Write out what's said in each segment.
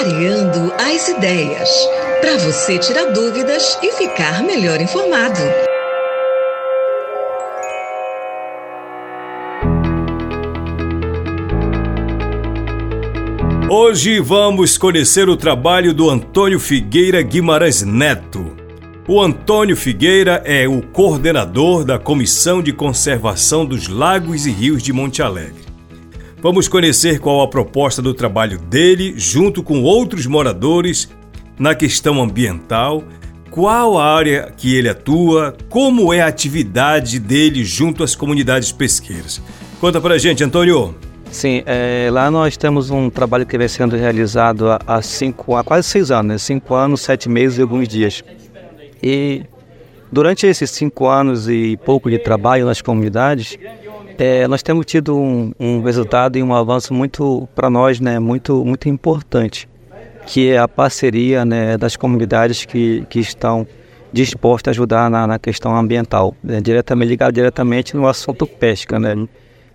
Clareando as ideias. Para você tirar dúvidas e ficar melhor informado. Hoje vamos conhecer o trabalho do Antônio Figueira Guimarães Neto. O Antônio Figueira é o coordenador da Comissão de Conservação dos Lagos e Rios de Monte Alegre. Vamos conhecer qual a proposta do trabalho dele, junto com outros moradores, na questão ambiental, qual a área que ele atua, como é a atividade dele junto às comunidades pesqueiras. Conta pra gente, Antônio. Sim, é, lá nós temos um trabalho que vem sendo realizado há, cinco, há quase seis anos, né? cinco anos, sete meses e alguns dias. E durante esses cinco anos e pouco de trabalho nas comunidades, é, nós temos tido um, um, resultado e um avanço muito para nós, né, muito muito importante, que é a parceria né, das comunidades que, que estão dispostas a ajudar na, na questão ambiental, né, diretamente ligado diretamente no assunto pesca, né.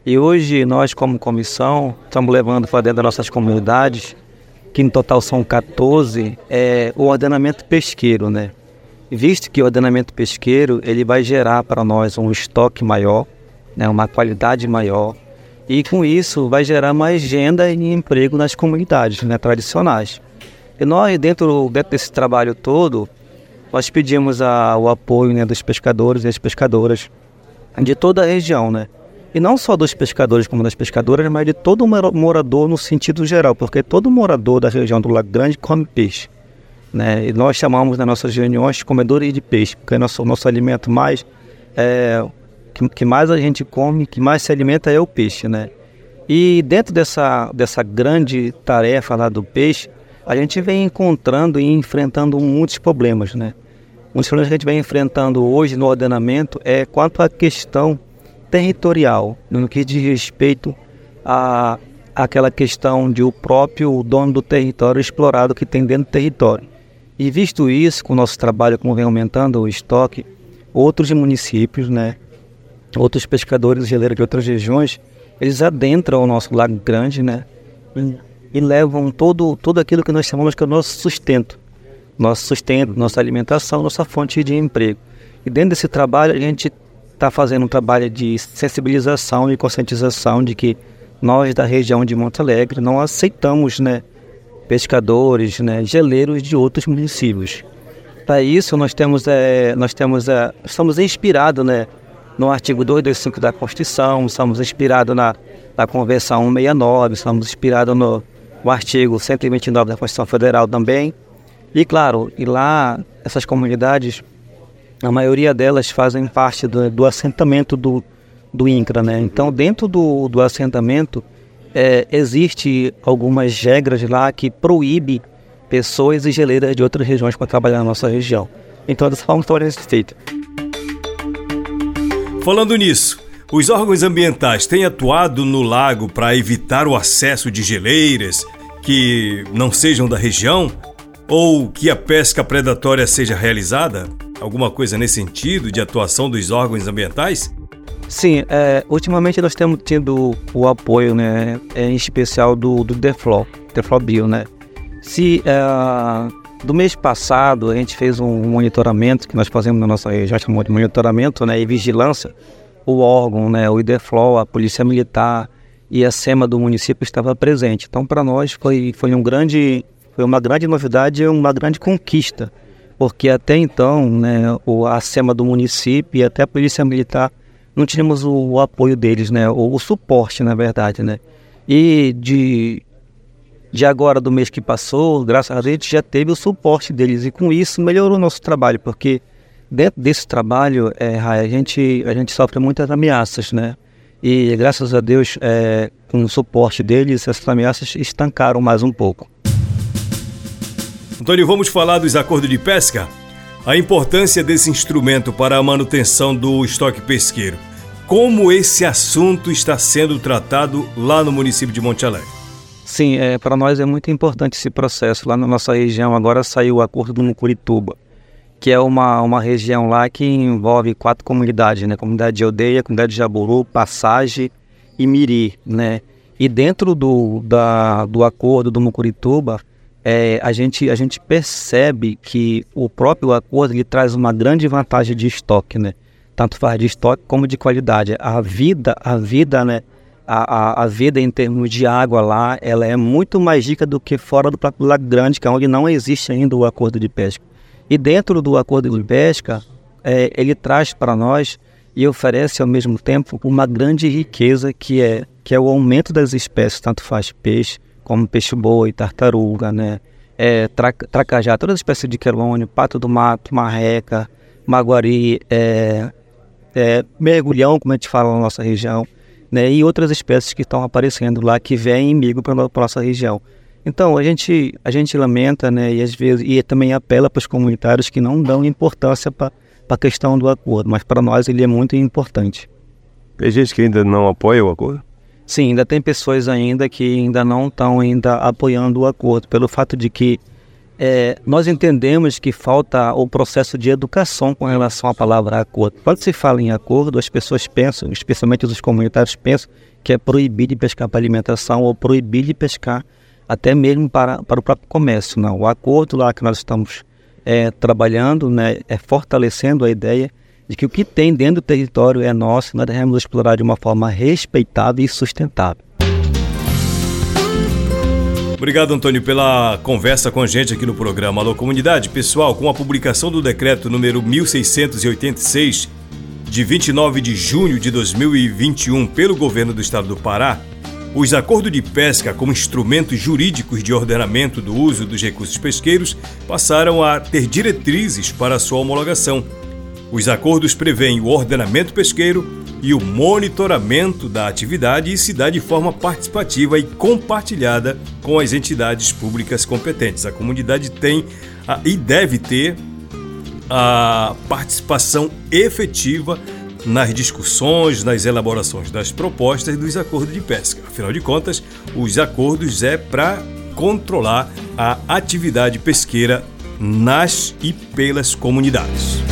E hoje nós, como comissão, estamos levando para dentro das nossas comunidades, que no total são 14, é, o ordenamento pesqueiro, né? Visto que o ordenamento pesqueiro ele vai gerar para nós um estoque maior, né, uma qualidade maior, e com isso vai gerar mais renda e emprego nas comunidades né, tradicionais. E nós, dentro, dentro desse trabalho todo, nós pedimos a, o apoio né, dos pescadores e das pescadoras de toda a região, né? E não só dos pescadores como das pescadoras, mas de todo morador no sentido geral, porque todo morador da região do Lago Grande come peixe. Né? E nós chamamos nas nossas reuniões de comedores de peixe, porque é nosso, nosso alimento mais é, que, que, mais a gente come, que mais se alimenta é o peixe, né? E dentro dessa, dessa grande tarefa lá do peixe, a gente vem encontrando e enfrentando muitos problemas, né? Um dos problemas que a gente vem enfrentando hoje no ordenamento é quanto à questão territorial, no que diz respeito a aquela questão de o próprio dono do território explorado que tem dentro do território. E visto isso, com o nosso trabalho, como vem aumentando o estoque, outros municípios, né, outros pescadores geleiros de outras regiões, eles adentram o nosso lago grande, né, e, levam todo, tudo aquilo que nós chamamos que é o nosso sustento. Nosso sustento, nossa alimentação, nossa fonte de emprego. E dentro desse trabalho, a gente está fazendo um trabalho de sensibilização e conscientização de que nós da região de Monte Alegre não aceitamos né, pescadores, né, geleiros de outros municípios. Para isso nós temos, é, nós temos, é, inspirados né, no artigo 225 da Constituição, estamos inspirados na, na Convenção 169, estamos inspirados no, no artigo 129 da Constituição Federal também. E claro, e lá essas comunidades a maioria delas fazem parte do, do assentamento do, do INCRA, né? Então, dentro do, do assentamento, é, existe algumas regras lá que proíbe pessoas e geleiras de outras regiões para trabalhar na nossa região. Então, dessa forma, ser feita. Falando nisso, os órgãos ambientais têm atuado no lago para evitar o acesso de geleiras que não sejam da região ou que a pesca predatória seja realizada? Alguma coisa nesse sentido de atuação dos órgãos ambientais? Sim, é, ultimamente nós temos tido o apoio, né, é, em especial do, do Deflo, Deflo Bio, né. Se é, do mês passado a gente fez um monitoramento que nós fazemos na nossa região, chamamos de monitoramento, né, e vigilância, o órgão, né, o IDEFLO, a Polícia Militar e a SEMA do município estava presente. Então, para nós foi, foi um grande, foi uma grande novidade uma grande conquista porque até então né, o, a SEMA do município e até a Polícia Militar não tínhamos o, o apoio deles, né, o, o, suporte, na verdade. Né. E de, de agora, do mês que passou, graças a Deus, a gente já teve o suporte deles e com isso melhorou o nosso trabalho, porque dentro desse trabalho, é, a, gente, a gente sofre muitas ameaças, né? E graças a Deus, é, com o suporte deles, essas ameaças estancaram mais um pouco. Antônio, vamos falar dos acordos de pesca? A importância desse instrumento para a manutenção do estoque pesqueiro. Como esse assunto está sendo tratado lá no município de Monte Alegre? Sim, é, para nós é muito importante esse processo. Lá na nossa região agora saiu o acordo do Mucurituba, que é uma, uma região lá que envolve quatro comunidades, né? Comunidade de Aldeia, Comunidade de Jaburu, Passagem e Miri, né? E dentro do, da, do acordo do Mucurituba, é, a, gente, a gente percebe que o próprio acordo ele traz uma grande vantagem de estoque, né? Tanto faz de estoque como de qualidade. A vida, a vida, né? A, a, a vida em termos de água lá, ela é muito mais rica do que fora do próprio Lago Grande, que é onde não existe ainda o acordo de pesca. E dentro do acordo de pesca, é, ele traz para nós e oferece ao mesmo tempo uma grande riqueza que é que é o aumento das espécies, tanto faz peixe como peixe-boi, tartaruga, né? É, tra, tracajá, todas as espécies de quelônio, pato do mato, marreca, maguari, é, é, mergulhão, como a gente fala na nossa região, né? E outras espécies que estão aparecendo lá que vêm migram para a nossa região. Então a gente a gente lamenta, né? E às vezes e também apela para os comunitários que não dão importância para a questão do acordo, mas para nós ele é muito importante. Tem gente que ainda não apoia o acordo? Sim, ainda tem pessoas ainda que ainda não estão ainda apoiando o acordo, pelo fato de que é, nós entendemos que falta o processo de educação com relação à palavra acordo. Quando se fala em acordo, as pessoas pensam, especialmente os comunitários pensam, que é proibir de pescar para alimentação ou proibir de pescar até mesmo para, para o próprio comércio. Não, o acordo lá que nós estamos é, trabalhando, né, é fortalecendo a ideia de que o que tem dentro do território é nosso e nós devemos explorar de uma forma respeitável e sustentável. Obrigado, Antônio, pela conversa com a gente aqui no programa Alô Comunidade. Pessoal, com a publicação do decreto número 1686, de 29 de junho de 2021, pelo governo do estado do Pará, os acordos de pesca como instrumentos jurídicos de ordenamento do uso dos recursos pesqueiros passaram a ter diretrizes para sua homologação. Os acordos prevêem o ordenamento pesqueiro e o monitoramento da atividade e se dá de forma participativa e compartilhada com as entidades públicas competentes. A comunidade tem a, e deve ter a participação efetiva nas discussões, nas elaborações das propostas dos acordos de pesca. Afinal de contas, os acordos é para controlar a atividade pesqueira nas e pelas comunidades.